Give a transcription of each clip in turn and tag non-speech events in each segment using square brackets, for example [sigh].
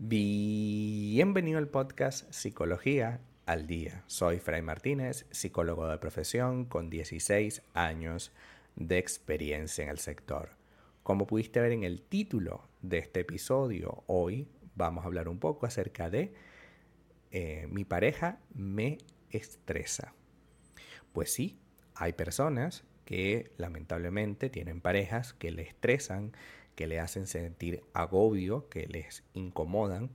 Bienvenido al podcast Psicología al Día. Soy Fray Martínez, psicólogo de profesión con 16 años de experiencia en el sector. Como pudiste ver en el título de este episodio, hoy vamos a hablar un poco acerca de eh, mi pareja me estresa. Pues sí, hay personas que lamentablemente tienen parejas que le estresan, que le hacen sentir agobio, que les incomodan.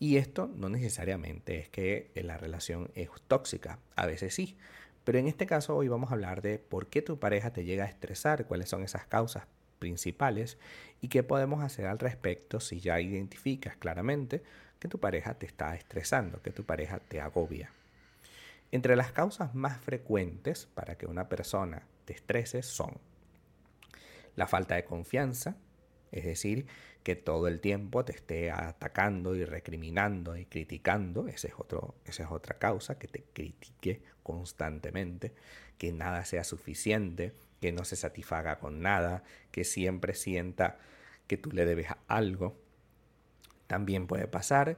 Y esto no necesariamente es que la relación es tóxica, a veces sí. Pero en este caso hoy vamos a hablar de por qué tu pareja te llega a estresar, cuáles son esas causas principales y qué podemos hacer al respecto si ya identificas claramente que tu pareja te está estresando, que tu pareja te agobia. Entre las causas más frecuentes para que una persona te estrese son la falta de confianza, es decir, que todo el tiempo te esté atacando y recriminando y criticando. Es esa es otra causa, que te critique constantemente, que nada sea suficiente, que no se satisfaga con nada, que siempre sienta que tú le debes algo. También puede pasar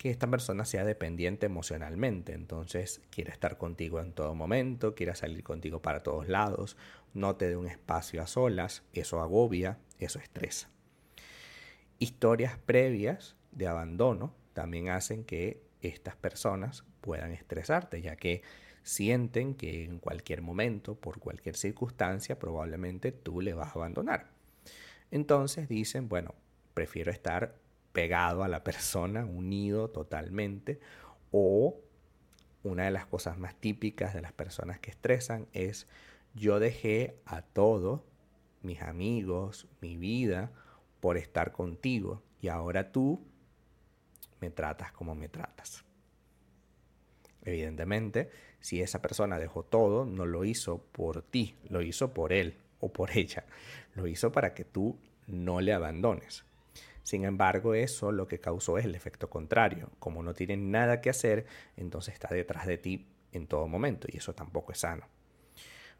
que esta persona sea dependiente emocionalmente, entonces quiere estar contigo en todo momento, quiere salir contigo para todos lados, no te dé un espacio a solas, eso agobia, eso estresa. Historias previas de abandono también hacen que estas personas puedan estresarte, ya que sienten que en cualquier momento, por cualquier circunstancia, probablemente tú le vas a abandonar. Entonces dicen, bueno, prefiero estar pegado a la persona, unido totalmente, o una de las cosas más típicas de las personas que estresan es yo dejé a todos mis amigos, mi vida, por estar contigo y ahora tú me tratas como me tratas. Evidentemente, si esa persona dejó todo, no lo hizo por ti, lo hizo por él o por [laughs] ella. Lo hizo para que tú no le abandones. Sin embargo, eso lo que causó es el efecto contrario. Como no tiene nada que hacer, entonces está detrás de ti en todo momento y eso tampoco es sano.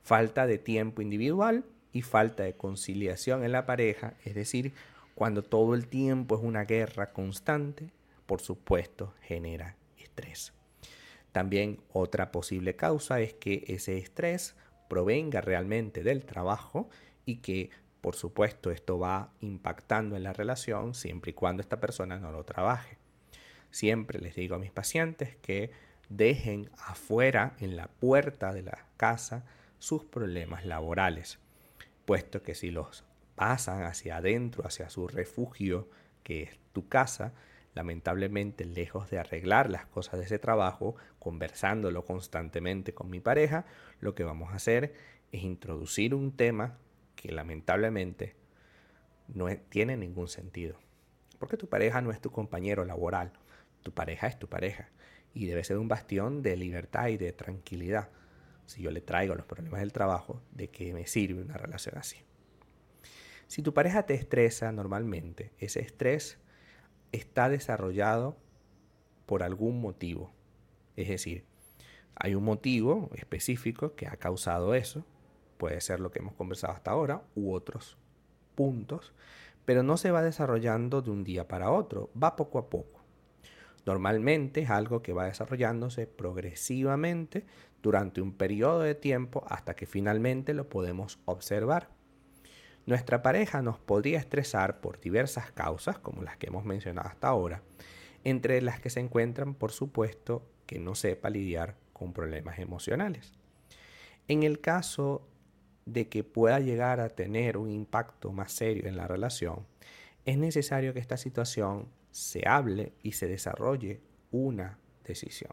Falta de tiempo individual y falta de conciliación en la pareja, es decir, cuando todo el tiempo es una guerra constante, por supuesto genera estrés. También otra posible causa es que ese estrés provenga realmente del trabajo y que por supuesto esto va impactando en la relación siempre y cuando esta persona no lo trabaje. Siempre les digo a mis pacientes que dejen afuera en la puerta de la casa sus problemas laborales puesto que si los pasan hacia adentro, hacia su refugio, que es tu casa, lamentablemente lejos de arreglar las cosas de ese trabajo, conversándolo constantemente con mi pareja, lo que vamos a hacer es introducir un tema que lamentablemente no tiene ningún sentido. Porque tu pareja no es tu compañero laboral, tu pareja es tu pareja y debe ser un bastión de libertad y de tranquilidad si yo le traigo los problemas del trabajo, ¿de qué me sirve una relación así? Si tu pareja te estresa normalmente, ese estrés está desarrollado por algún motivo. Es decir, hay un motivo específico que ha causado eso, puede ser lo que hemos conversado hasta ahora, u otros puntos, pero no se va desarrollando de un día para otro, va poco a poco. Normalmente es algo que va desarrollándose progresivamente durante un periodo de tiempo hasta que finalmente lo podemos observar. Nuestra pareja nos podría estresar por diversas causas, como las que hemos mencionado hasta ahora, entre las que se encuentran, por supuesto, que no sepa lidiar con problemas emocionales. En el caso de que pueda llegar a tener un impacto más serio en la relación, es necesario que esta situación se hable y se desarrolle una decisión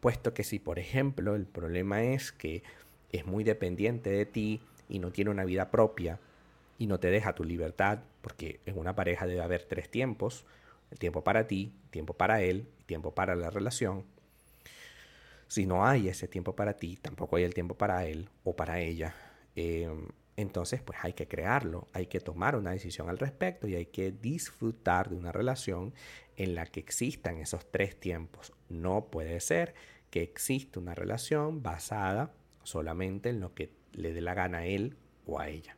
puesto que si por ejemplo el problema es que es muy dependiente de ti y no tiene una vida propia y no te deja tu libertad, porque en una pareja debe haber tres tiempos, el tiempo para ti, tiempo para él, tiempo para la relación. Si no hay ese tiempo para ti, tampoco hay el tiempo para él o para ella. Em, entonces, pues hay que crearlo, hay que tomar una decisión al respecto y hay que disfrutar de una relación en la que existan esos tres tiempos. No puede ser que exista una relación basada solamente en lo que le dé la gana a él o a ella.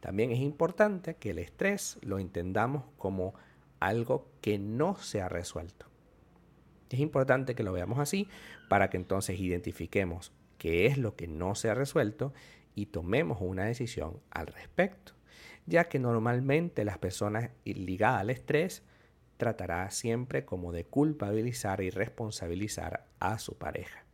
También es importante que el estrés lo entendamos como algo que no se ha resuelto. Es importante que lo veamos así para que entonces identifiquemos qué es lo que no se ha resuelto y tomemos una decisión al respecto, ya que normalmente las personas ligadas al estrés tratará siempre como de culpabilizar y responsabilizar a su pareja,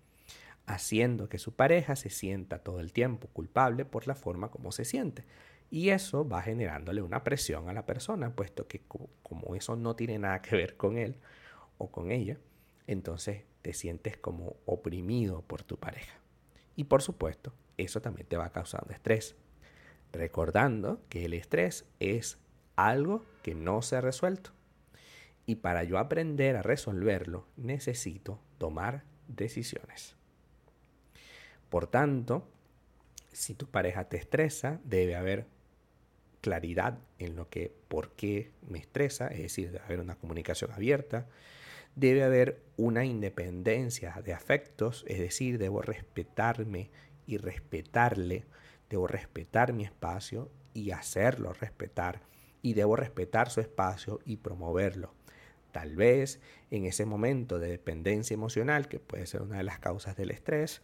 haciendo que su pareja se sienta todo el tiempo culpable por la forma como se siente. Y eso va generándole una presión a la persona, puesto que como eso no tiene nada que ver con él o con ella, entonces te sientes como oprimido por tu pareja. Y por supuesto, eso también te va causando estrés. Recordando que el estrés es algo que no se ha resuelto. Y para yo aprender a resolverlo, necesito tomar decisiones. Por tanto, si tu pareja te estresa, debe haber claridad en lo que, por qué me estresa, es decir, debe haber una comunicación abierta, debe haber una independencia de afectos, es decir, debo respetarme y respetarle, debo respetar mi espacio y hacerlo respetar, y debo respetar su espacio y promoverlo. Tal vez en ese momento de dependencia emocional, que puede ser una de las causas del estrés,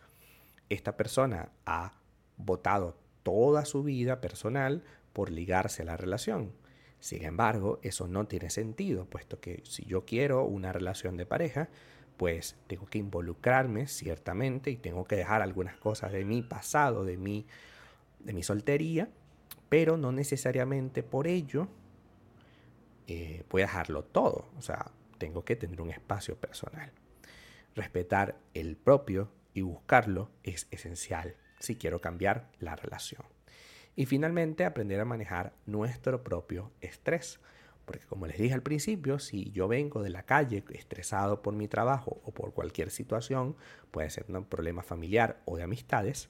esta persona ha votado toda su vida personal por ligarse a la relación. Sin embargo, eso no tiene sentido, puesto que si yo quiero una relación de pareja, pues tengo que involucrarme ciertamente y tengo que dejar algunas cosas de mi pasado, de mi, de mi soltería, pero no necesariamente por ello eh, voy a dejarlo todo. O sea, tengo que tener un espacio personal. Respetar el propio y buscarlo es esencial si quiero cambiar la relación. Y finalmente, aprender a manejar nuestro propio estrés. Porque como les dije al principio, si yo vengo de la calle estresado por mi trabajo o por cualquier situación, puede ser un problema familiar o de amistades,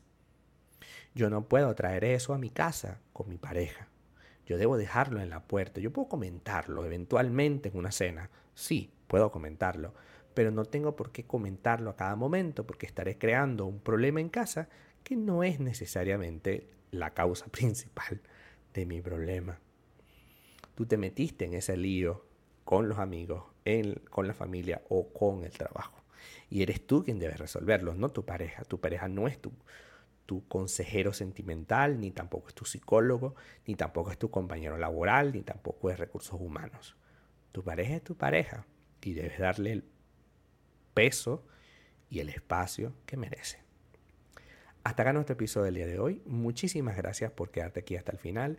yo no puedo traer eso a mi casa con mi pareja. Yo debo dejarlo en la puerta. Yo puedo comentarlo eventualmente en una cena. Sí, puedo comentarlo. Pero no tengo por qué comentarlo a cada momento porque estaré creando un problema en casa que no es necesariamente la causa [laughs] principal de mi problema. Tú te metiste en ese lío con los amigos, con la familia o con el trabajo. Y eres tú quien debe resolverlo, no tu pareja. Tu pareja no es tu, tu consejero sentimental, ni tampoco es tu psicólogo, ni tampoco es tu compañero laboral, ni tampoco es recursos humanos. Tu pareja es tu pareja y debes darle el peso y el espacio que merece. Hasta acá nuestro episodio del día de hoy. Muchísimas gracias por quedarte aquí hasta el final.